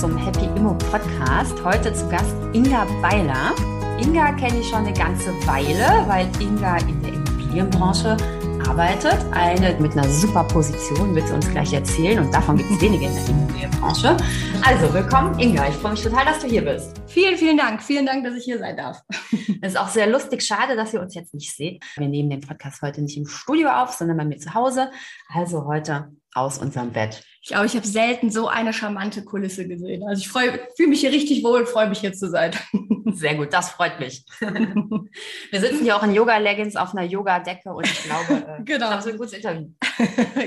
zum Happy Immo Podcast. Heute zu Gast Inga Beiler. Inga kenne ich schon eine ganze Weile, weil Inga in der Immobilienbranche arbeitet. Eine mit einer super Position, wird sie uns gleich erzählen. Und davon gibt es wenige in der Immobilienbranche. Also, willkommen, Inga. Ich freue mich total, dass du hier bist. Vielen, vielen Dank. Vielen Dank, dass ich hier sein darf. Es ist auch sehr lustig. Schade, dass ihr uns jetzt nicht seht. Wir nehmen den Podcast heute nicht im Studio auf, sondern bei mir zu Hause. Also heute aus unserem Bett. Ich glaube, ich habe selten so eine charmante Kulisse gesehen. Also ich fühle mich hier richtig wohl und freue mich hier zu sein. Sehr gut, das freut mich. Wir sitzen hier auch in Yoga-Leggings auf einer Yoga-Decke und ich glaube, äh, genau. das ist ein gutes Interview.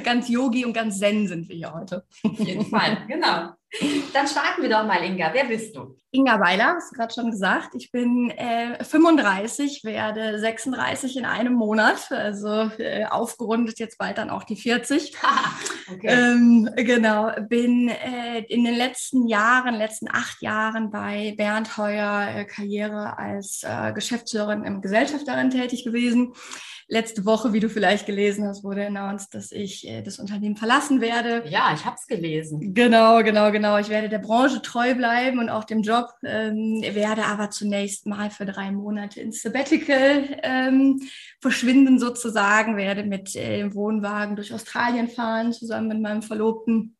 ganz Yogi und ganz Zen sind wir hier heute. Auf jeden Fall, genau. Dann starten wir doch mal, Inga. Wer bist du? Inga Weiler, hast du gerade schon gesagt. Ich bin äh, 35, werde 36 in einem Monat, also äh, aufgerundet jetzt bald dann auch die 40. okay. Ähm, genau, bin äh, in den letzten Jahren, letzten acht Jahren bei Bernd Heuer äh, Karriere als äh, Geschäftsführerin im Gesellschafterin tätig gewesen letzte Woche, wie du vielleicht gelesen hast, wurde announced, dass ich äh, das Unternehmen verlassen werde. Ja, ich habe es gelesen. Genau, genau, genau. Ich werde der Branche treu bleiben und auch dem Job, ähm, werde aber zunächst mal für drei Monate ins Sabbatical ähm, verschwinden sozusagen, werde mit äh, dem Wohnwagen durch Australien fahren, zusammen mit meinem Verlobten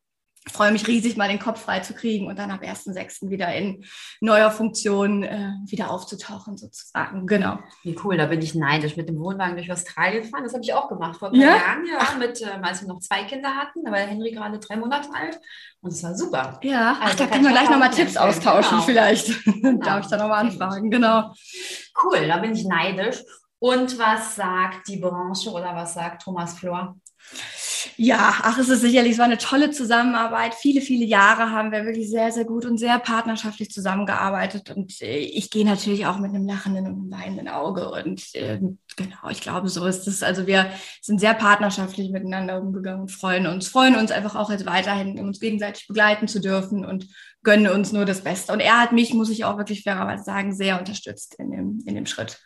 freue mich riesig, mal den Kopf frei zu kriegen und dann ab 1.6. wieder in neuer Funktion äh, wieder aufzutauchen, sozusagen. Genau. Wie cool, da bin ich neidisch. Mit dem Wohnwagen durch Australien gefahren, das habe ich auch gemacht vor ein paar ja? Jahren, ja, mit, ähm, als wir noch zwei Kinder hatten. Da war Henry gerade drei Monate alt und es war super. Ja, also, Ach, da können wir gleich nochmal Tipps austauschen, genau. vielleicht. Genau. Darf ich da nochmal anfragen, genau. Cool, da bin ich neidisch. Und was sagt die Branche oder was sagt Thomas Flor? Ja, ach, es ist sicherlich, es war eine tolle Zusammenarbeit. Viele, viele Jahre haben wir wirklich sehr, sehr gut und sehr partnerschaftlich zusammengearbeitet. Und äh, ich gehe natürlich auch mit einem lachenden und einem weinenden Auge. Und äh, genau, ich glaube, so ist es. Also wir sind sehr partnerschaftlich miteinander umgegangen und freuen uns, freuen uns einfach auch jetzt weiterhin, uns gegenseitig begleiten zu dürfen und gönnen uns nur das Beste. Und er hat mich, muss ich auch wirklich fairerweise sagen, sehr unterstützt in dem, in dem Schritt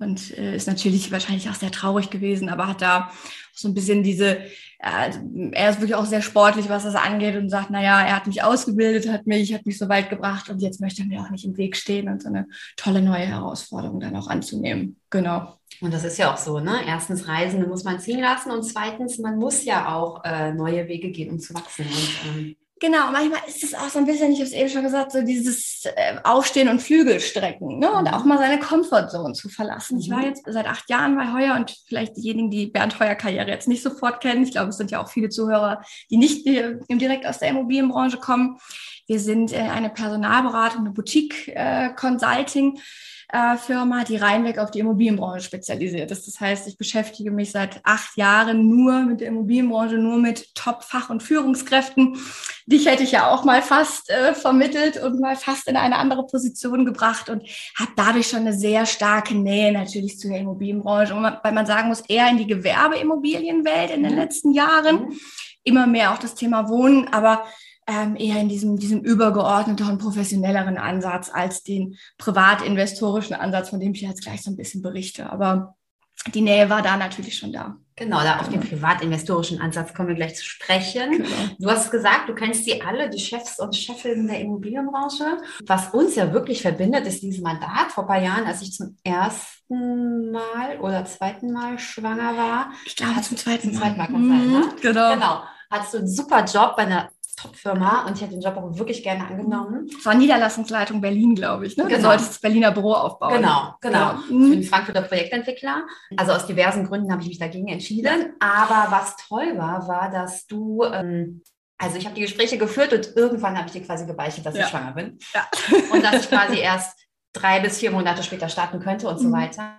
und äh, ist natürlich wahrscheinlich auch sehr traurig gewesen, aber hat da so ein bisschen diese, äh, er ist wirklich auch sehr sportlich, was das angeht und sagt, naja, er hat mich ausgebildet, hat mich, hat mich so weit gebracht und jetzt möchte er mir auch nicht im Weg stehen und so eine tolle neue Herausforderung dann auch anzunehmen. Genau. Und das ist ja auch so, ne? Erstens, Reisende muss man ziehen lassen und zweitens, man muss ja auch äh, neue Wege gehen, um zu wachsen. Und, ähm Genau, manchmal ist es auch so ein bisschen, ich habe es eben schon gesagt, so dieses äh, Aufstehen und Flügelstrecken ne? und mhm. auch mal seine Comfortzone zu verlassen. Mhm. Ich war mhm. jetzt seit acht Jahren bei Heuer und vielleicht diejenigen, die Bernd Heuer Karriere jetzt nicht sofort kennen. Ich glaube, es sind ja auch viele Zuhörer, die nicht direkt aus der Immobilienbranche kommen. Wir sind äh, eine Personalberatung, eine Boutique-Consulting. Äh, äh, Firma, die reinweg auf die Immobilienbranche spezialisiert ist. Das heißt, ich beschäftige mich seit acht Jahren nur mit der Immobilienbranche, nur mit Top-Fach- und Führungskräften. Dich hätte ich ja auch mal fast äh, vermittelt und mal fast in eine andere Position gebracht und habe dadurch schon eine sehr starke Nähe natürlich zu der Immobilienbranche, weil man sagen muss, eher in die Gewerbeimmobilienwelt in den mhm. letzten Jahren. Mhm. Immer mehr auch das Thema Wohnen, aber ähm, eher in diesem, diesem übergeordneteren, professionelleren Ansatz als den privatinvestorischen Ansatz, von dem ich jetzt gleich so ein bisschen berichte. Aber die Nähe war da natürlich schon da. Genau, da auf den privatinvestorischen Ansatz kommen wir gleich zu sprechen. Genau. Du hast gesagt, du kennst sie alle, die Chefs und Chefinnen der Immobilienbranche. Was uns ja wirklich verbindet, ist dieses Mandat. Vor ein paar Jahren, als ich zum ersten Mal oder zweiten Mal schwanger war. Ich glaube, zum zweiten Mal. Zum zweiten Mal kann sein, ne? Genau. genau. Hattest du einen super Job bei einer Top-Firma und ich hätte den Job auch wirklich gerne angenommen. Das war Niederlassungsleitung Berlin, glaube ich. Ne? Genau. Du solltest das Berliner Büro aufbauen. Genau, genau. Ja. Ich bin Frankfurter Projektentwickler. Also aus diversen Gründen habe ich mich dagegen entschieden. Aber was toll war, war, dass du ähm, also ich habe die Gespräche geführt und irgendwann habe ich dir quasi gebeichtet, dass ja. ich schwanger bin. Ja. Und dass ich quasi erst drei bis vier Monate später starten könnte und mhm. so weiter.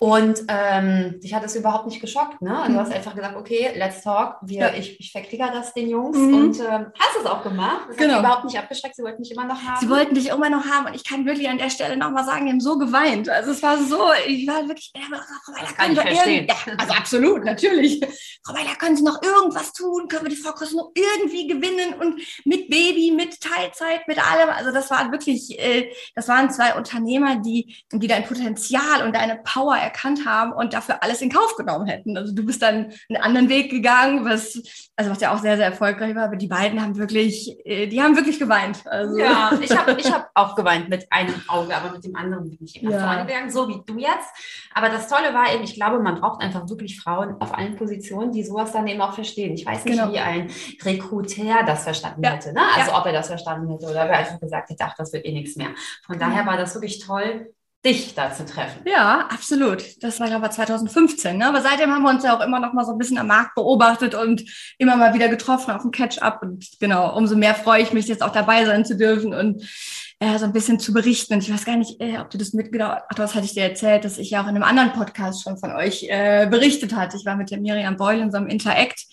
Und ähm, dich hat es überhaupt nicht geschockt, ne? Und du hast einfach gesagt, okay, let's talk. Wir, ja. Ich, ich verklicker das den Jungs mhm. und ähm, hast es auch gemacht. Das genau. hat überhaupt nicht abgeschreckt. Sie wollten mich immer noch haben. Sie wollten dich immer noch haben und ich kann wirklich an der Stelle nochmal sagen, die haben so geweint. Also es war so, ich war wirklich, ja, Frau Weiler, können wir verstehen. Ja, also absolut, natürlich. Frau Weiler, können Sie noch irgendwas tun? Können wir die Frau Kosten noch irgendwie gewinnen und mit Baby, mit Teilzeit, mit allem? Also das war wirklich, äh, das waren zwei Unternehmer, die, die dein Potenzial und deine Power erkannt haben und dafür alles in Kauf genommen hätten. Also du bist dann einen anderen Weg gegangen, was, also was ja auch sehr, sehr erfolgreich war, aber die beiden haben wirklich, äh, die haben wirklich geweint. Also. Ja, ich habe ich hab auch geweint mit einem Auge, aber mit dem anderen bin ich immer ja. vorne gegangen, so wie du jetzt. Aber das Tolle war eben, ich glaube, man braucht einfach wirklich Frauen auf allen Positionen, die sowas dann eben auch verstehen. Ich weiß nicht, genau. wie ein Rekruter das verstanden ja. hätte, ne? also ja. ob er das verstanden hätte oder ob er einfach gesagt hätte, ach, das wird eh nichts mehr. Von daher war das wirklich toll, dich da zu treffen. Ja, absolut. Das war aber 2015. Ne? Aber seitdem haben wir uns ja auch immer noch mal so ein bisschen am Markt beobachtet und immer mal wieder getroffen auf dem Catch-up. Und genau, umso mehr freue ich mich, jetzt auch dabei sein zu dürfen und äh, so ein bisschen zu berichten. Und ich weiß gar nicht, äh, ob du das mitgedacht hast, das hatte ich dir erzählt, dass ich ja auch in einem anderen Podcast schon von euch äh, berichtet hatte. Ich war mit der Miriam Beul in so einem Interact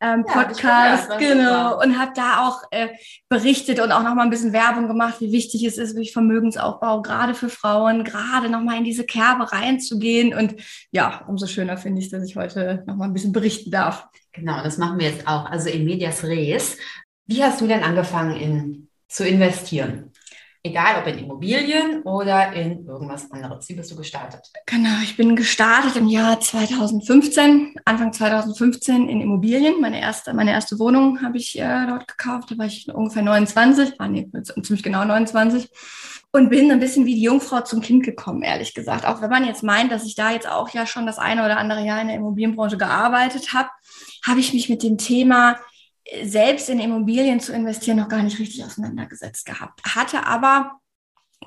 ähm, Podcast, ja, genau, und habe da auch äh, berichtet und auch noch mal ein bisschen Werbung gemacht, wie wichtig es ist, durch Vermögensaufbau, gerade für Frauen, gerade noch mal in diese Kerbe reinzugehen. Und ja, umso schöner finde ich, dass ich heute noch mal ein bisschen berichten darf. Genau, das machen wir jetzt auch. Also in Medias Res. Wie hast du denn angefangen in, zu investieren? Egal ob in Immobilien oder in irgendwas anderes. Wie bist du gestartet? Genau, ich bin gestartet im Jahr 2015, Anfang 2015 in Immobilien. Meine erste, meine erste Wohnung habe ich äh, dort gekauft. Da war ich ungefähr 29, ah, nee, ziemlich genau 29. Und bin ein bisschen wie die Jungfrau zum Kind gekommen, ehrlich gesagt. Auch wenn man jetzt meint, dass ich da jetzt auch ja schon das eine oder andere Jahr in der Immobilienbranche gearbeitet habe, habe ich mich mit dem Thema selbst in Immobilien zu investieren noch gar nicht richtig auseinandergesetzt gehabt. Hatte aber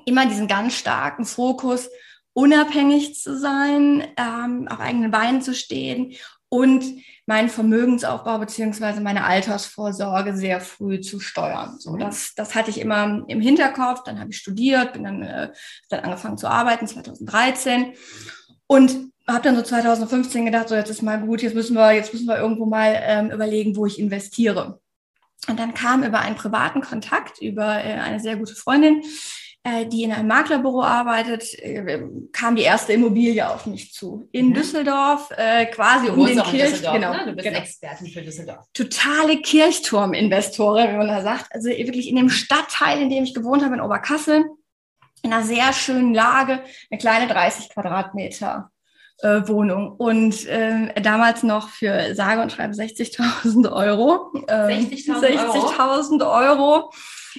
immer diesen ganz starken Fokus, unabhängig zu sein, ähm, auf eigenen Beinen zu stehen und meinen Vermögensaufbau beziehungsweise meine Altersvorsorge sehr früh zu steuern. So, das, das hatte ich immer im Hinterkopf. Dann habe ich studiert, bin dann, äh, dann angefangen zu arbeiten 2013 und habe dann so 2015 gedacht, so jetzt ist mal gut, jetzt müssen wir, jetzt müssen wir irgendwo mal ähm, überlegen, wo ich investiere. Und dann kam über einen privaten Kontakt, über äh, eine sehr gute Freundin, äh, die in einem Maklerbüro arbeitet, äh, kam die erste Immobilie auf mich zu. In mhm. Düsseldorf, äh, quasi du um den Kirchturm. Genau, ne? Du bist genau. Expertin für Düsseldorf. Totale Kirchturm-Investorin, wie man da sagt. Also wirklich in dem Stadtteil, in dem ich gewohnt habe, in Oberkassel, in einer sehr schönen Lage, eine kleine 30 Quadratmeter äh, Wohnung und äh, damals noch für sage und schreibe 60.000 Euro. Äh, 60.000 60 Euro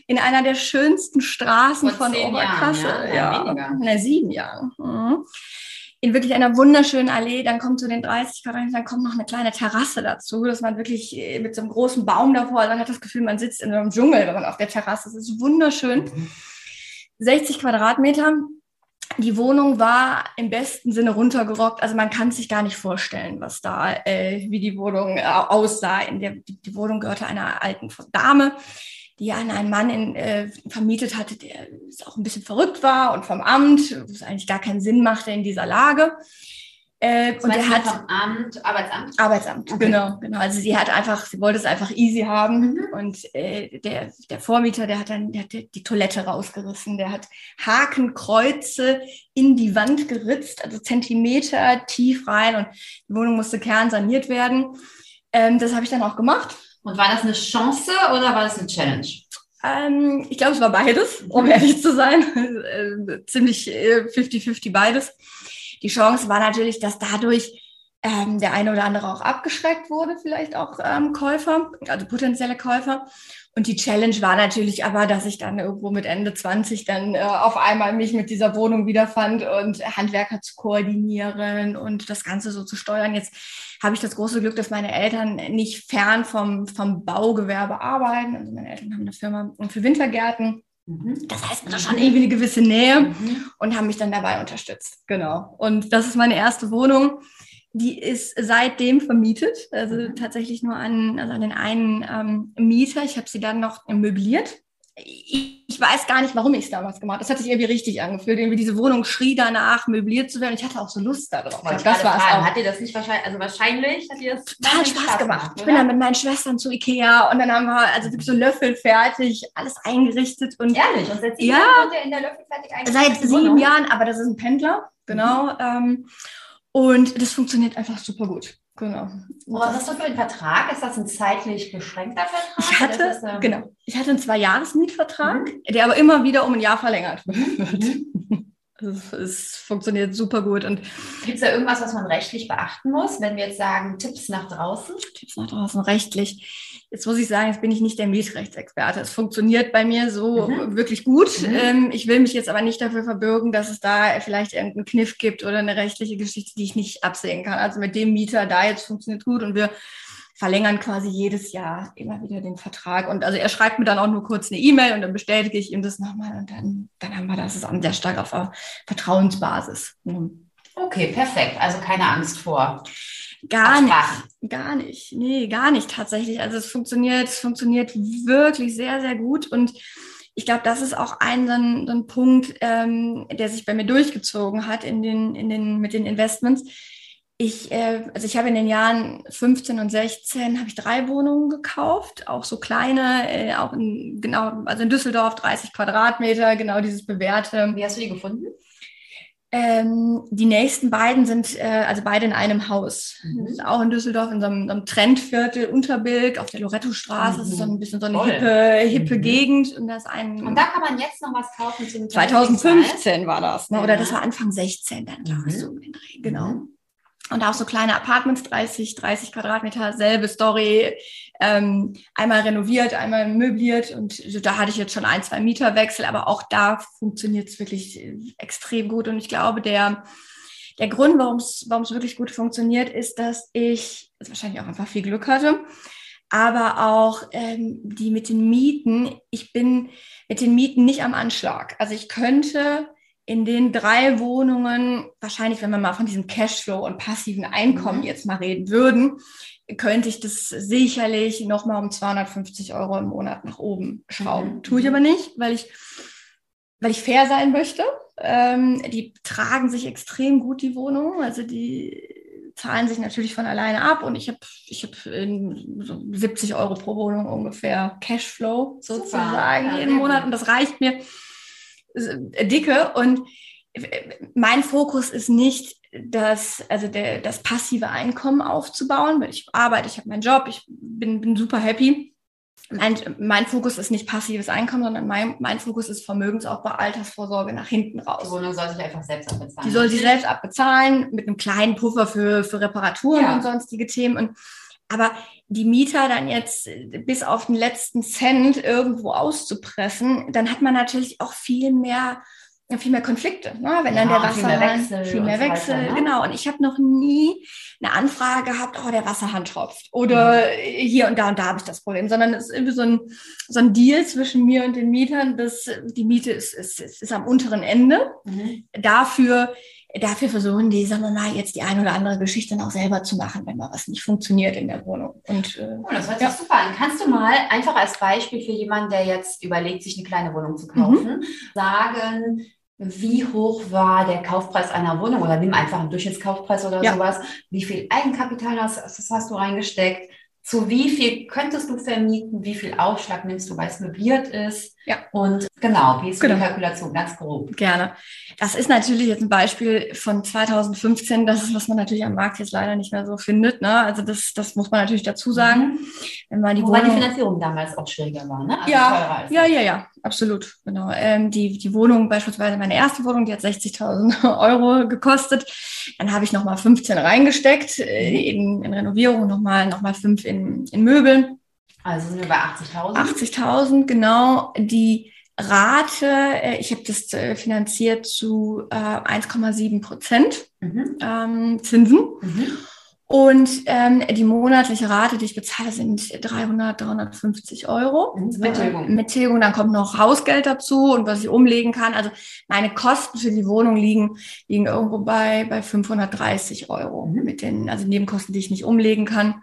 in einer der schönsten Straßen Vor von Oberkassel. Jahren, ja, ja. in sieben Jahren. Mhm. In wirklich einer wunderschönen Allee, dann kommt zu den 30 Quadratmeter, dann kommt noch eine kleine Terrasse dazu, dass man wirklich äh, mit so einem großen Baum davor, also man hat das Gefühl, man sitzt in einem Dschungel, wenn man auf der Terrasse ist. Es ist wunderschön. Mhm. 60 Quadratmeter, die Wohnung war im besten Sinne runtergerockt. Also man kann sich gar nicht vorstellen, was da, äh, wie die Wohnung äh, aussah. In der, die, die, Wohnung gehörte einer alten Dame, die an einen Mann in, äh, vermietet hatte, der auch ein bisschen verrückt war und vom Amt, was eigentlich gar keinen Sinn machte in dieser Lage. Äh, und er hat vom Amt, Arbeitsamt? Arbeitsamt, okay. genau, genau. Also sie hat einfach, sie wollte es einfach easy haben. Mhm. Und äh, der, der Vormieter, der hat dann der hat die Toilette rausgerissen, der hat Hakenkreuze in die Wand geritzt, also Zentimeter tief rein und die Wohnung musste kernsaniert werden. Ähm, das habe ich dann auch gemacht. Und war das eine Chance oder war das eine Challenge? Ähm, ich glaube, es war beides, um ehrlich zu sein. äh, ziemlich 50-50 äh, beides. Die Chance war natürlich, dass dadurch ähm, der eine oder andere auch abgeschreckt wurde, vielleicht auch ähm, Käufer, also potenzielle Käufer. Und die Challenge war natürlich aber, dass ich dann irgendwo mit Ende 20 dann äh, auf einmal mich mit dieser Wohnung wiederfand und Handwerker zu koordinieren und das Ganze so zu steuern. Jetzt habe ich das große Glück, dass meine Eltern nicht fern vom, vom Baugewerbe arbeiten. Also meine Eltern haben eine Firma für Wintergärten Mhm. Das heißt, man hat schon irgendwie eine gewisse Nähe mhm. und haben mich dann dabei unterstützt. Genau. Und das ist meine erste Wohnung. Die ist seitdem vermietet, also mhm. tatsächlich nur an, also an den einen ähm, Mieter. Ich habe sie dann noch möbliert ich weiß gar nicht, warum ich es damals gemacht habe. Das hat sich irgendwie richtig angefühlt. Irgendwie diese Wohnung schrie danach, möbliert zu werden. Ich hatte auch so Lust darauf. Ich das war es auch. Hat dir das nicht wahrscheinlich, also wahrscheinlich hat dir das total Spaß, Spaß gemacht. gemacht ich bin dann mit meinen Schwestern zu Ikea und dann haben wir also wirklich so Löffel fertig, alles eingerichtet. Und Ehrlich? Und seit sieben ja, Jahren in der Löffel fertig eingerichtet? Seit sieben Jahren, aber das ist ein Pendler, genau. Mhm. Ähm, und das funktioniert einfach super gut. Genau. Und was hast du für einen Vertrag? Ist das ein zeitlich beschränkter Vertrag? Ich hatte, das, ähm, genau, ich hatte einen Zwei-Jahres-Mietvertrag, mhm. der aber immer wieder um ein Jahr verlängert wird. Mhm. Also es funktioniert super gut. Und gibt es da irgendwas, was man rechtlich beachten muss, wenn wir jetzt sagen, Tipps nach draußen? Tipps nach draußen, rechtlich. Jetzt muss ich sagen, jetzt bin ich nicht der Mietrechtsexperte. Es funktioniert bei mir so mhm. wirklich gut. Mhm. Ähm, ich will mich jetzt aber nicht dafür verbürgen, dass es da vielleicht irgendeinen Kniff gibt oder eine rechtliche Geschichte, die ich nicht absehen kann. Also mit dem Mieter da jetzt funktioniert gut und wir verlängern quasi jedes Jahr immer wieder den Vertrag. Und also er schreibt mir dann auch nur kurz eine E-Mail und dann bestätige ich ihm das nochmal und dann, dann haben wir das ist sehr stark auf Vertrauensbasis. Mhm. Okay, perfekt. Also keine Angst vor. Gar nicht. Gar nicht. Nee, gar nicht tatsächlich. Also es funktioniert, es funktioniert wirklich sehr, sehr gut und ich glaube, das ist auch ein, so ein, so ein Punkt, ähm, der sich bei mir durchgezogen hat in den, in den, mit den Investments ich, äh, also ich habe in den Jahren 15 und 16 habe ich drei Wohnungen gekauft, auch so kleine, äh, auch in, genau, also in Düsseldorf 30 Quadratmeter, genau dieses bewährte. Wie hast du die gefunden? Ähm, die nächsten beiden sind äh, also beide in einem Haus. Mhm. auch in Düsseldorf in so einem, so einem Trendviertel Unterbilk auf der Loretto-Straße. Mhm. Das ist so ein bisschen so eine Toll. hippe, hippe mhm. Gegend. Und, das ein, und da kann man jetzt noch was kaufen. Zum 2015 war das, ne? oder das war Anfang 16 dann, glaube ich, mhm. so in den Dreh. Genau. Mhm. Und auch so kleine Apartments, 30, 30 Quadratmeter, selbe Story. Ähm, einmal renoviert, einmal möbliert. Und da hatte ich jetzt schon ein, zwei Mieterwechsel, aber auch da funktioniert es wirklich extrem gut. Und ich glaube, der, der Grund, warum es wirklich gut funktioniert, ist, dass ich also wahrscheinlich auch einfach viel Glück hatte, aber auch ähm, die mit den Mieten, ich bin mit den Mieten nicht am Anschlag. Also ich könnte in den drei Wohnungen, wahrscheinlich, wenn wir mal von diesem Cashflow und passiven Einkommen mhm. jetzt mal reden würden, könnte ich das sicherlich nochmal um 250 Euro im Monat nach oben schrauben. Mhm. Tue ich aber nicht, weil ich, weil ich fair sein möchte. Ähm, die tragen sich extrem gut, die Wohnungen. Also die zahlen sich natürlich von alleine ab und ich habe ich hab so 70 Euro pro Wohnung ungefähr Cashflow sozusagen ja, jeden Monat und das reicht mir dicke und mein Fokus ist nicht, das, also der, das passive Einkommen aufzubauen, weil ich arbeite, ich habe meinen Job, ich bin, bin super happy. Mein, mein Fokus ist nicht passives Einkommen, sondern mein, mein Fokus ist Vermögensaufbau, Altersvorsorge nach hinten raus. Die Wohnung soll sich einfach selbst abbezahlen. Die soll sich selbst abbezahlen mit einem kleinen Puffer für, für Reparaturen ja. und sonstige Themen. Und aber die Mieter dann jetzt bis auf den letzten Cent irgendwo auszupressen, dann hat man natürlich auch viel mehr viel mehr Konflikte, ne? wenn dann ja, der Wasserhahn, viel mehr Wechsel, viel mehr Wechsel weiter, ne? genau. Und ich habe noch nie eine Anfrage gehabt, oh, der Wasserhahn tropft oder mhm. hier und da und da habe ich das Problem, sondern es ist irgendwie so ein, so ein Deal zwischen mir und den Mietern, dass die Miete ist, ist, ist, ist am unteren Ende. Mhm. Dafür dafür versuchen die, sagen wir mal, jetzt die eine oder andere Geschichte dann auch selber zu machen, wenn mal was nicht funktioniert in der Wohnung. Und, äh, oh, das hört sich ja. super an. Kannst du mal einfach als Beispiel für jemanden, der jetzt überlegt, sich eine kleine Wohnung zu kaufen, mhm. sagen, wie hoch war der Kaufpreis einer Wohnung oder nimm einfach einen Durchschnittskaufpreis oder ja. sowas. Wie viel Eigenkapital hast, hast du reingesteckt? zu wie viel könntest du vermieten, wie viel Aufschlag nimmst du, weil es möbliert ist. Ja. Und genau, wie ist genau. die Kalkulation ganz grob? Gerne. Das ist natürlich jetzt ein Beispiel von 2015, das ist, was man natürlich am Markt jetzt leider nicht mehr so findet. Ne? Also das, das muss man natürlich dazu sagen. Mhm. Wenn man die Wobei Wohnung, die Finanzierung damals auch schwieriger war, ne? Also ja, ja, ja, ja, absolut. Genau. Ähm, die, die Wohnung, beispielsweise meine erste Wohnung, die hat 60.000 Euro gekostet. Dann habe ich nochmal 15 reingesteckt äh, mhm. in, in Renovierung, nochmal noch mal 5 in, in Möbeln. Also sind wir bei 80.000? 80.000, genau. Die Rate, äh, ich habe das äh, finanziert zu äh, 1,7 Prozent mhm. ähm, Zinsen. Mhm. Und ähm, die monatliche Rate, die ich bezahle, sind 300, 350 Euro. Mhm, mit Tilgung. Mit Tilgung, dann kommt noch Hausgeld dazu und was ich umlegen kann. Also meine Kosten für die Wohnung liegen, liegen irgendwo bei, bei 530 Euro. Mhm. Mit den, also Nebenkosten, die ich nicht umlegen kann.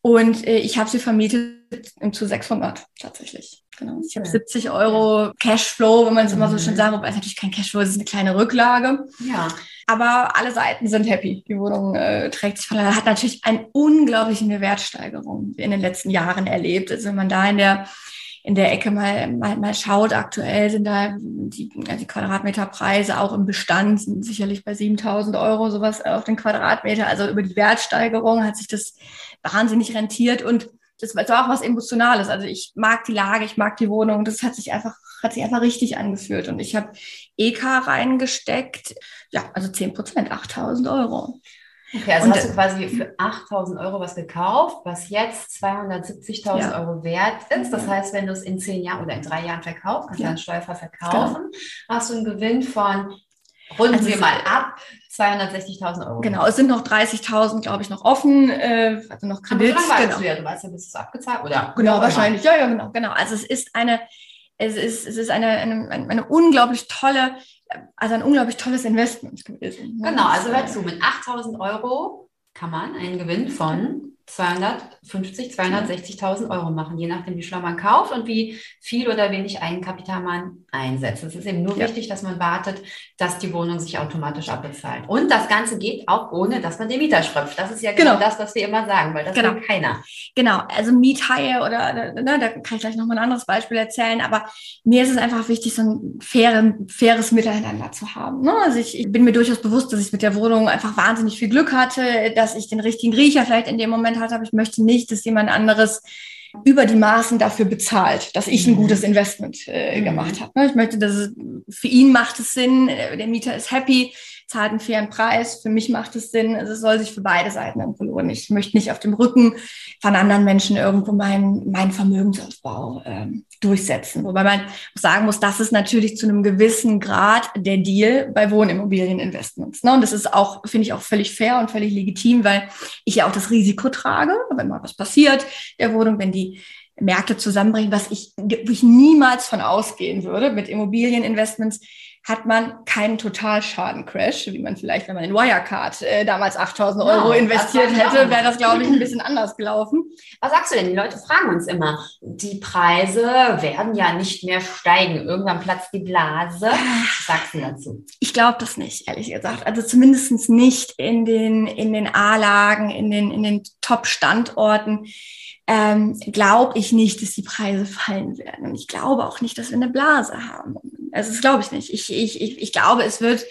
Und äh, ich habe sie vermietet zu 600 tatsächlich. Genau. Ich habe 70 Euro Cashflow, wenn man es immer so schön mhm. sagt, wobei es natürlich kein Cashflow ist, es ist eine kleine Rücklage. Ja. Aber alle Seiten sind happy. Die Wohnung äh, trägt sich von hat natürlich eine unglaubliche Wertsteigerung in den letzten Jahren erlebt. Also wenn man da in der in der Ecke mal, mal, mal schaut, aktuell sind da die, die Quadratmeterpreise auch im Bestand sind sicherlich bei 7000 Euro sowas auf den Quadratmeter. Also über die Wertsteigerung hat sich das wahnsinnig rentiert und das war auch was Emotionales. Also ich mag die Lage, ich mag die Wohnung. Das hat sich einfach, hat sich einfach richtig angeführt. Und ich habe EK reingesteckt. Ja, also 10 Prozent, 8000 Euro. Okay, also und, hast du quasi für 8000 Euro was gekauft, was jetzt 270.000 ja. Euro wert ist. Das heißt, wenn du es in zehn Jahren oder in drei Jahren verkaufst, kannst du ja. dann steuerfrei verkaufen, genau. hast du einen Gewinn von, runden also wir mal ab, 260.000 Euro. Genau, es sind noch 30.000, glaube ich, noch offen, äh, also noch Kredit. Aber genau. du ja, du weißt ja, bis es abgezahlt oder? Genau, wahrscheinlich, ja, ja, genau, genau. Also es ist eine, es ist, es ist eine, eine, eine unglaublich tolle also ein unglaublich tolles Investment gewesen. Genau, also hör zu, mit 8000 Euro kann man einen Gewinn von 250, 260.000 Euro machen, je nachdem, wie schlau man kauft und wie viel oder wenig Eigenkapital man einsetzt. Es ist eben nur ja. wichtig, dass man wartet, dass die Wohnung sich automatisch abbezahlt. Und das Ganze geht auch ohne, dass man den Mieter schröpft. Das ist ja genau, genau das, was wir immer sagen, weil das genau. will keiner. Genau, also Miethaie oder, ne, da kann ich gleich nochmal ein anderes Beispiel erzählen, aber mir ist es einfach wichtig, so ein faire, faires Miteinander zu haben. Ne? Also ich, ich bin mir durchaus bewusst, dass ich mit der Wohnung einfach wahnsinnig viel Glück hatte, dass ich den richtigen Riecher vielleicht in dem Moment hatte, aber ich möchte nicht, dass jemand anderes über die Maßen dafür bezahlt, dass ich ein mhm. gutes Investment äh, mhm. gemacht habe. Ne? Ich möchte, dass es für ihn macht es Sinn, äh, der Mieter ist happy, zahlt einen fairen Preis. Für mich macht es Sinn, also es soll sich für beide Seiten irgendwo lohnen. Ich möchte nicht auf dem Rücken von anderen Menschen irgendwo meinen mein Vermögensaufbau ähm, durchsetzen. Wobei man sagen muss, das ist natürlich zu einem gewissen Grad der Deal bei Wohnimmobilieninvestments. Ne? Und das ist auch, finde ich, auch völlig fair und völlig legitim, weil ich ja auch das Risiko trage, wenn mal was passiert der Wohnung, wenn die Märkte zusammenbringen, was ich, wo ich niemals von ausgehen würde mit Immobilieninvestments, hat man keinen Totalschaden-Crash, wie man vielleicht, wenn man in Wirecard äh, damals 8000 Euro ja, investiert hätte, wäre das, glaube ich, ein bisschen anders gelaufen. Was sagst du denn? Die Leute fragen uns immer, die Preise werden ja nicht mehr steigen. Irgendwann platzt die Blase. Was sagst du dazu? Ich glaube das nicht, ehrlich gesagt. Also zumindest nicht in den, in den A-Lagen, in den, in den Top-Standorten ähm, glaube ich nicht, dass die Preise fallen werden. Und ich glaube auch nicht, dass wir eine Blase haben. Also das glaube ich nicht. Ich, ich, ich, ich glaube, es wird,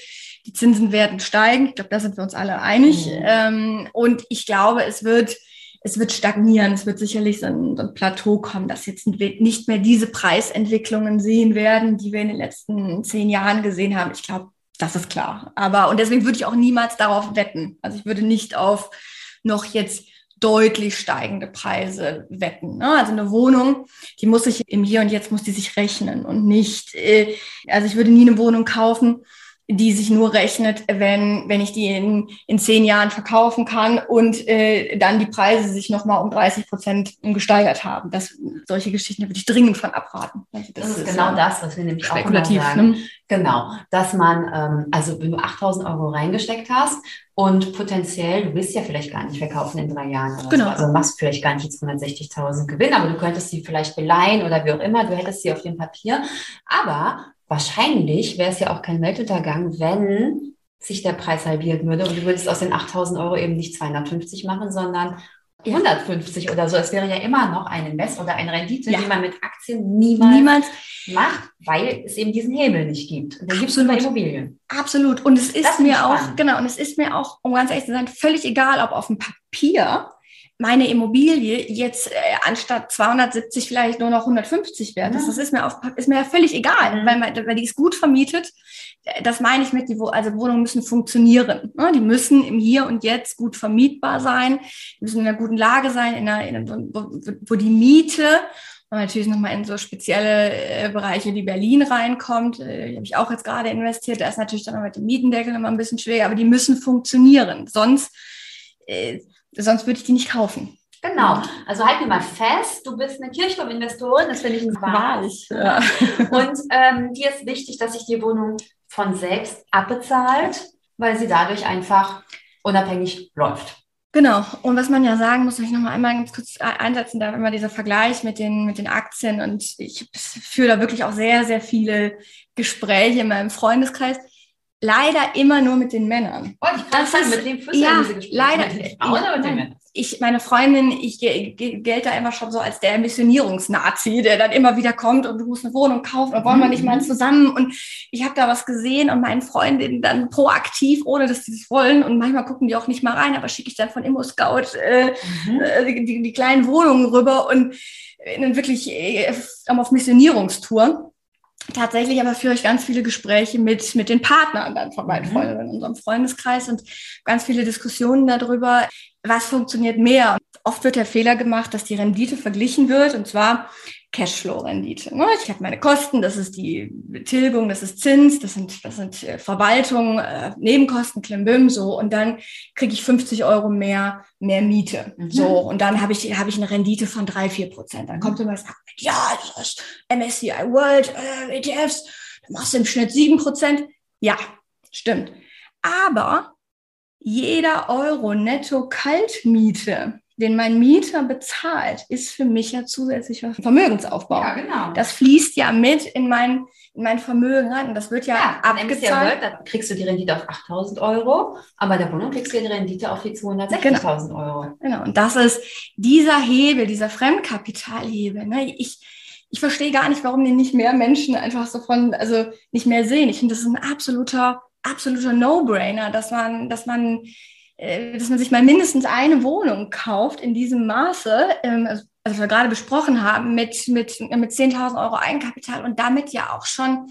die Zinsen werden steigen. Ich glaube, da sind wir uns alle einig. Mhm. Ähm, und ich glaube, es wird, es wird stagnieren. Es wird sicherlich so ein, so ein Plateau kommen, dass jetzt nicht mehr diese Preisentwicklungen sehen werden, die wir in den letzten zehn Jahren gesehen haben. Ich glaube, das ist klar. Aber, und deswegen würde ich auch niemals darauf wetten. Also ich würde nicht auf noch jetzt deutlich steigende Preise wetten. Ne? Also eine Wohnung, die muss sich im Hier und Jetzt muss die sich rechnen und nicht, äh, also ich würde nie eine Wohnung kaufen, die sich nur rechnet, wenn, wenn ich die in, in zehn Jahren verkaufen kann und äh, dann die Preise sich nochmal um 30 Prozent gesteigert haben. Das, solche Geschichten würde ich dringend von abraten. Also das, das, ist genau das, was wir nämlich auch immer sagen. Ne? Genau, dass man, ähm, also wenn du 8000 Euro reingesteckt hast und potenziell, du willst ja vielleicht gar nicht verkaufen in drei Jahren. Genau. So. Also machst vielleicht gar nicht jetzt 160.000 Gewinn, aber du könntest sie vielleicht beleihen oder wie auch immer. Du hättest sie auf dem Papier. Aber wahrscheinlich wäre es ja auch kein Weltuntergang, wenn sich der Preis halbieren würde und du würdest aus den 8000 Euro eben nicht 250 machen, sondern 150 oder so. Es wäre ja immer noch ein Invest oder eine Rendite, ja. die man mit Aktien niemals, niemals, macht, weil es eben diesen Hebel nicht gibt. Und den gibt es nur bei Immobilien. Absolut. Und es ist mir auch, genau, und es ist mir auch, um ganz ehrlich zu sein, völlig egal, ob auf dem Papier meine Immobilie jetzt äh, anstatt 270 vielleicht nur noch 150 wert ist. Ja. Das ist mir, auf, ist mir ja völlig egal, mhm. weil, weil die ist gut vermietet. Das meine ich mit, die, also Wohnungen müssen funktionieren. Ne? Die müssen im Hier und Jetzt gut vermietbar sein, die müssen in einer guten Lage sein, in einer, in einer wo, wo die Miete und natürlich nochmal in so spezielle äh, Bereiche wie Berlin reinkommt. Äh, habe ich auch jetzt gerade investiert. Da ist natürlich dann noch mit dem Mietendeckel immer ein bisschen schwer, aber die müssen funktionieren. Sonst äh, sonst würde ich die nicht kaufen. Genau. Also halt mir mal fest, du bist eine Kirchturm-Investorin, das finde ich ein Wahrlich. Ja. Und ähm, dir ist wichtig, dass sich die Wohnung von selbst abbezahlt, weil sie dadurch einfach unabhängig läuft. Genau. Und was man ja sagen muss, ich noch mal einmal ganz kurz einsetzen darf, immer dieser Vergleich mit den, mit den Aktien. Und ich führe da wirklich auch sehr, sehr viele Gespräche in meinem Freundeskreis leider immer nur mit den Männern. Oh, ich kann sagen, mit dem Füßen ja, leider. Mit den Frauen ja, mit den. Männern? Ich, meine Freundin, ich ge- ge- gelte immer schon so als der Missionierungsnazi, der dann immer wieder kommt und du musst eine Wohnung kaufen und wollen wir nicht mal Mhm. zusammen und ich habe da was gesehen und meinen Freundinnen dann proaktiv, ohne dass sie es wollen und manchmal gucken die auch nicht mal rein, aber schicke ich dann von Immo Scout äh, Mhm. äh, die, die, kleinen Wohnungen rüber und äh, dann wirklich äh, auf Missionierungstour. Tatsächlich aber führe ich ganz viele Gespräche mit, mit den Partnern dann von meinen Mhm. Freunden in unserem Freundeskreis und ganz viele Diskussionen darüber, was funktioniert mehr. Oft wird der Fehler gemacht, dass die Rendite verglichen wird und zwar Cashflow-Rendite. Ne? Ich habe meine Kosten, das ist die Tilgung, das ist Zins, das sind, das sind äh, Verwaltung, äh, Nebenkosten, Klimbim, so und dann kriege ich 50 Euro mehr, mehr Miete. Mhm. So, und dann habe ich, habe ich eine Rendite von drei vier Prozent. Dann kommt immer das, ja, das ist MSCI World, äh, ETFs, da machst du im Schnitt sieben Prozent. Ja, stimmt. Aber jeder Euro netto Kaltmiete, den mein Mieter bezahlt, ist für mich ja zusätzlicher Vermögensaufbau. Ja, genau. Das fließt ja mit in mein, in mein Vermögen rein. Und das wird ja, ja, abgezahlt. World, da kriegst du die Rendite auf 8.000 Euro, aber der Wohnung kriegst du ja die Rendite auf die 260.000 Euro. Genau, und das ist dieser Hebel, dieser Fremdkapitalhebel. Ne? Ich, ich verstehe gar nicht, warum den nicht mehr Menschen einfach so von, also nicht mehr sehen. Ich finde, das ist ein absoluter, absoluter No-Brainer, dass man, dass man, dass man sich mal mindestens eine Wohnung kauft in diesem Maße, ähm, also, also wir gerade besprochen haben, mit, mit, mit 10.000 Euro Eigenkapital und damit ja auch schon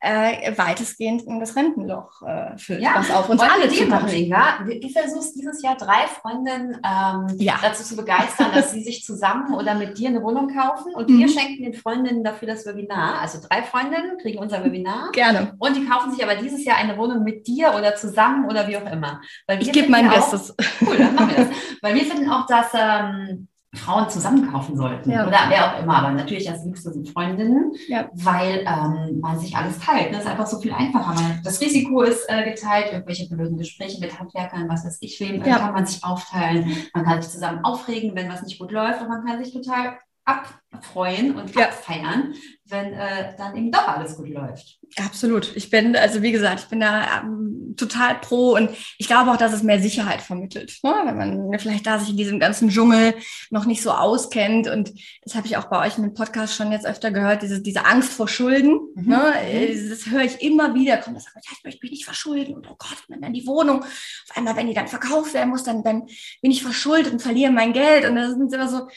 äh, weitestgehend in das Rentenloch äh, füllt, Ja, was auf uns Wollen alle zukommt. Inga? Du versuchst dieses Jahr drei Freundinnen ähm, Ja. dazu zu begeistern, dass sie sich zusammen oder mit dir eine Wohnung kaufen und Mhm. wir schenken den Freundinnen dafür das Webinar. Also drei Freundinnen kriegen unser Webinar Gerne. und die kaufen sich aber dieses Jahr eine Wohnung mit dir oder zusammen oder wie auch immer. Ich gebe mein ja auch- Bestes. Cool, dann machen wir das. Weil wir finden auch, dass ähm, Frauen zusammen kaufen sollten. Ja. Oder wer auch immer. Aber natürlich als Liebste sind Freundinnen, Ja. weil ähm, man sich alles teilt. Das ist einfach so viel einfacher. Man, das Risiko ist äh, geteilt, irgendwelche blöden Gespräche mit Handwerkern, was weiß ich wem, Ja. kann man sich aufteilen. Man kann sich zusammen aufregen, wenn was nicht gut läuft und man kann sich total abfreuen und Ja. abfeiern, wenn äh, dann eben doch alles gut läuft. Absolut. Ich bin, also wie gesagt, ich bin da ähm, total pro und ich glaube auch, dass es mehr Sicherheit vermittelt, ne? wenn man vielleicht da sich in diesem ganzen Dschungel noch nicht so auskennt und das habe ich auch bei euch in dem Podcast schon jetzt öfter gehört, diese, diese Angst vor Schulden, Mhm. ne? Äh, das höre ich immer wieder, kommt das, ja, ich möchte mich nicht verschulden und oh Gott, wenn dann die Wohnung, auf einmal, wenn die dann verkauft werden muss, dann, dann bin ich verschuldet und verliere mein Geld und das sind immer so,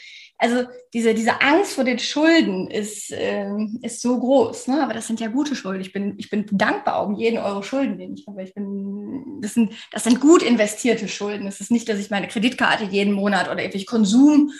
also diese, diese Angst vor den Schulden ist, ähm, ist so groß, ne? aber das sind ja gute Schulden. Ich bin, ich bin dankbar um jeden Euro Schulden, den ich habe. Ich bin, das sind, das sind gut investierte Schulden. Es ist nicht, dass ich meine Kreditkarte jeden Monat oder irgendwelche Konsum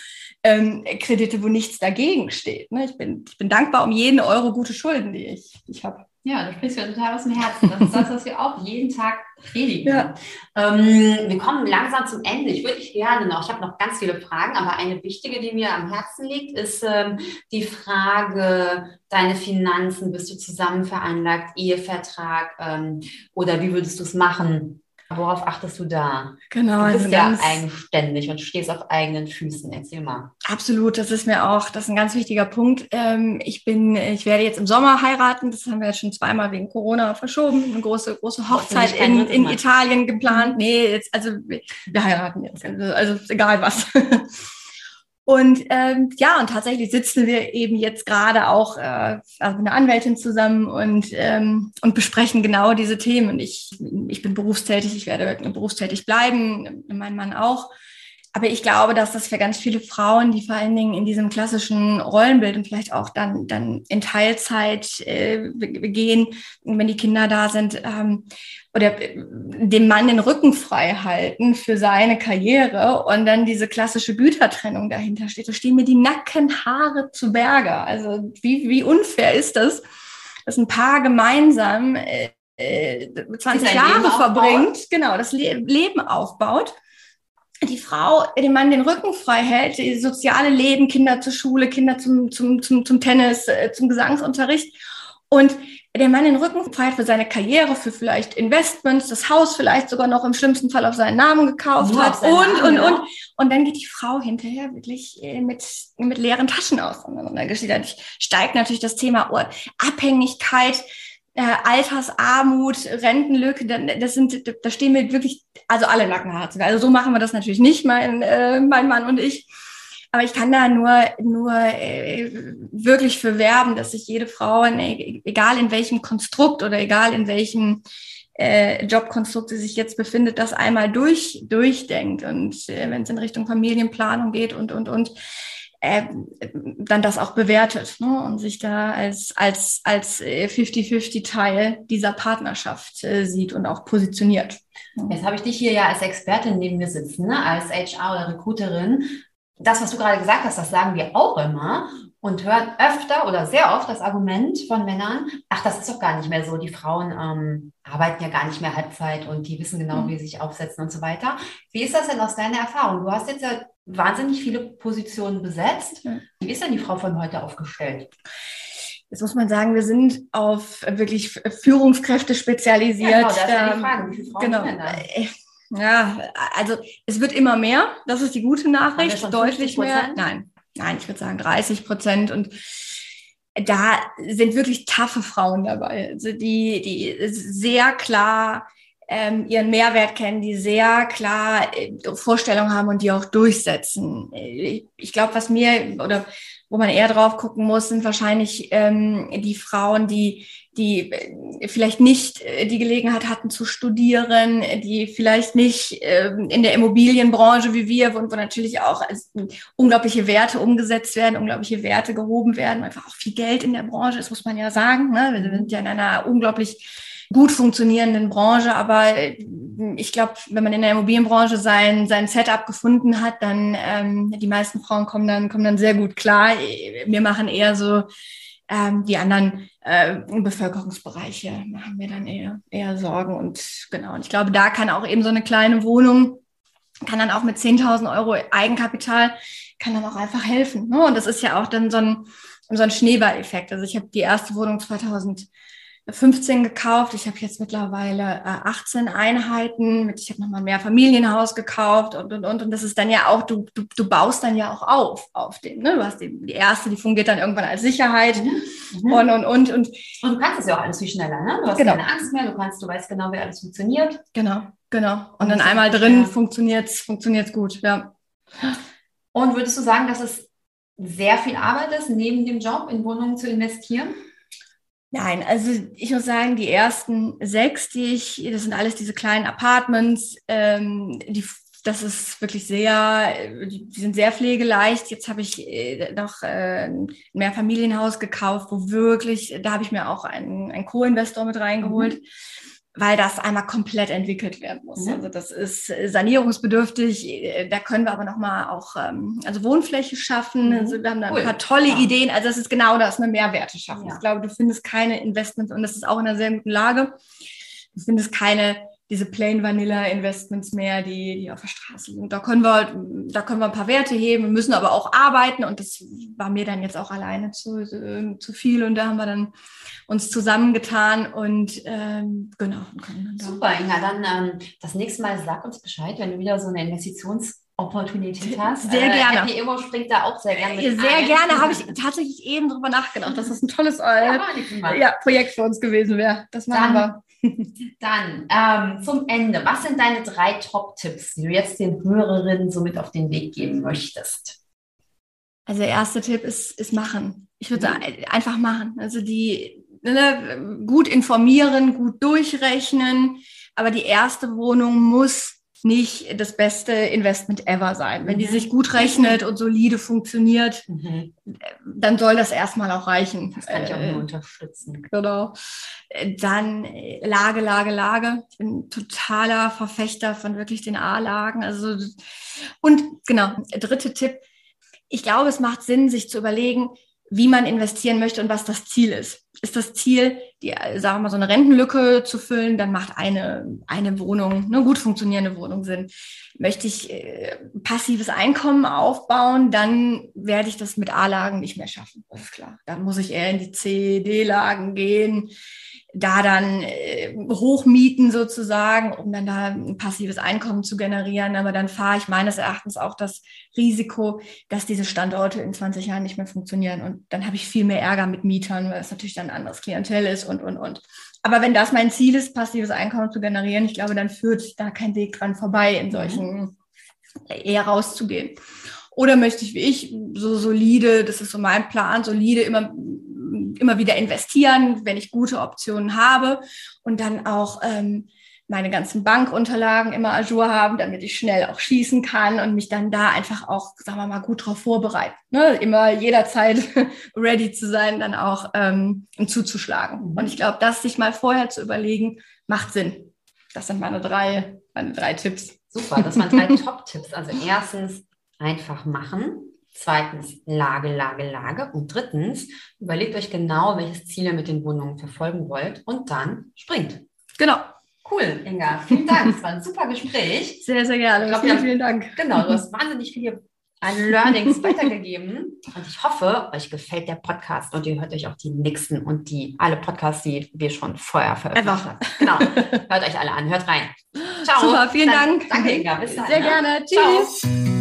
ähm, wo nichts dagegen steht. Ne? Ich, bin, ich bin dankbar um jeden Euro gute Schulden, die ich, die ich habe. Ja, du sprichst ja total aus dem Herzen. Das ist das, was wir auch jeden Tag predigen. Ja. Ähm, wir kommen langsam zum Ende. Ich würde gerne noch, ich habe noch ganz viele Fragen, aber eine wichtige, die mir am Herzen liegt, ist ähm, die Frage, deine Finanzen, bist du zusammen veranlagt, Ehevertrag ähm, oder wie würdest du es machen? Worauf achtest du da? Genau, Du also bist ja ganz- eigenständig und stehst auf eigenen Füßen. Erzähl mal. Absolut, das ist mir auch, das ist ein ganz wichtiger Punkt. Ähm, ich bin, ich werde jetzt im Sommer heiraten. Das haben wir jetzt schon zweimal wegen Corona verschoben. Eine große, große Hochzeit in, in. Italien geplant. Nee, jetzt, also wir, heiraten jetzt. Also, also egal was. Und ähm, ja, und tatsächlich sitzen wir eben jetzt gerade auch äh, also mit einer Anwältin zusammen und, ähm, und besprechen genau diese Themen. Und ich, ich bin berufstätig, ich werde berufstätig bleiben, mein Mann auch. Aber ich glaube, dass das für ganz viele Frauen, die vor allen Dingen in diesem klassischen Rollenbild und vielleicht auch dann, dann in Teilzeit äh, gehen, wenn die Kinder da sind, ähm, oder äh, dem Mann den Rücken frei halten für seine Karriere und dann diese klassische Gütertrennung dahinter steht, da stehen mir die Nackenhaare zu Berge. Also wie, wie unfair ist das, dass ein Paar gemeinsam äh, äh, 20 Sein Jahre verbringt, genau, das Le Leben aufbaut die Frau dem Mann den Rücken frei hält, die soziale Leben, Kinder zur Schule, Kinder zum, zum, zum, zum Tennis, äh, zum Gesangsunterricht und der Mann den Rücken frei hat für seine Karriere, für vielleicht Investments, das Haus vielleicht sogar noch im schlimmsten Fall auf seinen Namen gekauft Nur hat und, Namen, und, genau. und. Und dann geht die Frau hinterher wirklich äh, mit, mit leeren Taschen aus. Und dann steigt natürlich das Thema Abhängigkeit. Äh, Altersarmut, Rentenlücke, das sind, da stehen mir wirklich, also alle Nackenhaare. Also so machen wir das natürlich nicht, mein, äh, mein Mann und ich. Aber ich kann da nur, nur äh, wirklich für werben, dass sich jede Frau, egal in welchem Konstrukt oder egal in welchem äh, Jobkonstrukt sie sich jetzt befindet, das einmal durch, durchdenkt. Und äh, wenn es in Richtung Familienplanung geht und, und, und, äh, dann das auch bewertet ne? und sich da als, als, als 50-50 äh, Teil dieser Partnerschaft äh, sieht und auch positioniert. Jetzt habe ich dich hier ja als Expertin neben mir sitzen, ne? als HR oder Recruiterin das, was du gerade gesagt hast, das sagen wir auch immer und hören öfter oder sehr oft das Argument von Männern, ach, das ist doch gar nicht mehr so. Die Frauen ähm, arbeiten ja gar nicht mehr Halbzeit und die wissen genau, mhm. wie sie sich aufsetzen und so weiter. Wie ist das denn aus deiner Erfahrung? Du hast jetzt ja wahnsinnig viele Positionen besetzt. Wie ist denn die Frau von heute aufgestellt? Jetzt muss man sagen, wir sind auf wirklich Führungskräfte spezialisiert. Ja, genau, das ist ja die Frage. Wie viele Frauen genau. sind denn da? Ja, also es wird immer mehr. Das ist die gute Nachricht. Deutlich mehr. Nein, nein, ich würde sagen 30 Prozent. Und da sind wirklich taffe Frauen dabei, also die, die sehr klar ähm, ihren Mehrwert kennen, die sehr klar äh, Vorstellungen haben und die auch durchsetzen. Ich, ich glaube, was mir oder wo man eher drauf gucken muss, sind wahrscheinlich ähm, die Frauen, die die äh, vielleicht nicht äh, die Gelegenheit hatten zu studieren, die vielleicht nicht ähm, in der Immobilienbranche wie wir, wo, natürlich auch unglaubliche Werte umgesetzt werden, unglaubliche Werte gehoben werden, einfach auch viel Geld in der Branche, das muss man ja sagen. Ne? Wir sind ja in einer unglaublich gut funktionierenden Branche, aber äh, ich glaube, wenn man in der Immobilienbranche sein, sein Setup gefunden hat, dann ähm, die meisten Frauen kommen dann, kommen dann sehr gut klar. Wir machen eher so ähm, die anderen äh, Bevölkerungsbereiche machen mir dann eher, eher Sorgen. Und genau, und ich glaube, da kann auch eben so eine kleine Wohnung, kann dann auch mit 10.000 Euro Eigenkapital, kann dann auch einfach helfen. Ne? Und das ist ja auch dann so ein, so ein Schneeballeffekt. Also ich habe die erste Wohnung 2000 15 gekauft. Ich habe jetzt mittlerweile äh, 18 Einheiten. Mit, ich habe nochmal mehr Familienhaus gekauft und, und, und. Und das ist dann ja auch, du, du, du baust dann ja auch auf, auf den. Ne? Du hast die, die erste, die fungiert dann irgendwann als Sicherheit mhm. mhm. und, und, und, und. Und du kannst es ja auch alles viel schneller, ne? Du hast genau. keine Angst mehr, du kannst, du weißt genau, wie alles funktioniert. Genau, genau. Und, und dann einmal drin ja. funktioniert's, funktioniert's gut, ja. Und würdest du sagen, dass es sehr viel Arbeit ist, neben dem Job in Wohnungen zu investieren? Nein, also ich muss sagen, die ersten sechs, die ich, das sind alles diese kleinen Apartments, ähm, die, das ist wirklich sehr, die sind sehr pflegeleicht. Jetzt habe ich äh, noch äh, ein Mehrfamilienhaus gekauft, wo wirklich, da habe ich mir auch einen, einen Co-Investor mit reingeholt. Mhm weil das einmal komplett entwickelt werden muss. Mhm. Also das ist sanierungsbedürftig. Da können wir aber noch mal auch ähm, also Wohnfläche schaffen. Mhm. Also wir haben da ein cool. paar tolle ja. Ideen. Also das ist genau das, eine Mehrwerte schaffen. Ja. Ich glaube, du findest keine Investments und das ist auch in einer sehr guten Lage. Du findest keine diese Plain Vanilla Investments mehr, die, die auf der Straße sind. Da können wir, da können wir ein paar Werte heben, müssen aber auch arbeiten und das war mir dann jetzt auch alleine zu, zu viel und da haben wir dann uns zusammengetan und ähm, genau. Super, Inga, dann ähm, das nächste Mal sag uns Bescheid, wenn du wieder so eine Investitions- Opportunität hast. Sehr äh, gerne. Happy Immo springt da auch sehr gerne Sehr ein. gerne, habe ich tatsächlich eben drüber nachgedacht, dass das ein tolles äh, ja, Projekt für uns gewesen wäre. Das machen dann, wir. Dann ähm, zum Ende. Was sind deine drei Top-Tipps, die du jetzt den Hörerinnen so mit auf den Weg geben möchtest? Also der erste Tipp ist, ist machen. Ich würde mhm. einfach machen. Also die ne, gut informieren, gut durchrechnen. Aber die erste Wohnung muss nicht das beste Investment ever sein. Wenn die mhm. sich gut rechnet und solide funktioniert, mhm. dann soll das erstmal auch reichen. Das kann ich auch nur äh, unterstützen. Genau. Dann äh, Lage, Lage, Lage. Ich bin totaler Verfechter von wirklich den A-Lagen. Also, und genau, dritte Tipp. Ich glaube, es macht Sinn, sich zu überlegen, wie man investieren möchte und was das Ziel ist. Ist das Ziel, die, sagen wir mal, so eine Rentenlücke zu füllen, dann macht eine, eine Wohnung, eine gut funktionierende Wohnung Sinn. Möchte ich äh, passives Einkommen aufbauen, dann werde ich das mit A-Lagen nicht mehr schaffen. Das ist klar. Dann muss ich eher in die C, D-Lagen gehen. Da dann äh, hochmieten sozusagen, um dann da ein passives Einkommen zu generieren. Aber dann fahre ich meines Erachtens auch das Risiko, dass diese Standorte in 20 Jahren nicht mehr funktionieren. Und dann habe ich viel mehr Ärger mit Mietern, weil es natürlich dann ein anderes Klientel ist und, und, und. Aber wenn das mein Ziel ist, passives Einkommen zu generieren, ich glaube, dann führt da kein Weg dran vorbei, in solchen mhm. eher rauszugehen. Oder möchte ich wie ich so solide, das ist so mein Plan, solide immer, immer wieder investieren, wenn ich gute Optionen habe und dann auch ähm, meine ganzen Bankunterlagen immer Azure haben, damit ich schnell auch schießen kann und mich dann da einfach auch, sagen wir mal, gut drauf vorbereiten. Ne? Immer jederzeit ready zu sein, dann auch ähm, zuzuschlagen. Mhm. Und ich glaube, das sich mal vorher zu überlegen, macht Sinn. Das sind meine drei, meine drei Tipps. Super, das waren drei Top-Tipps. Also erstens einfach machen. Zweitens Lage, Lage, Lage. Und drittens überlegt euch genau, welches Ziel ihr mit den Wohnungen verfolgen wollt und dann springt. Genau. Cool, Inga. Vielen Dank. Es war ein super Gespräch. Sehr, sehr gerne. Glaub, vielen, vielen Dank. Genau, du hast wahnsinnig viele Learnings weitergegeben. Und ich hoffe, euch gefällt der Podcast und ihr hört euch auch die nächsten und die alle Podcasts, die wir schon vorher veröffentlicht haben. Genau. Hört euch alle an. Hört rein. Ciao. Super, vielen Dank. Danke, Inga. Bis dann. Sehr ne? gerne. Tschüss. Ciao.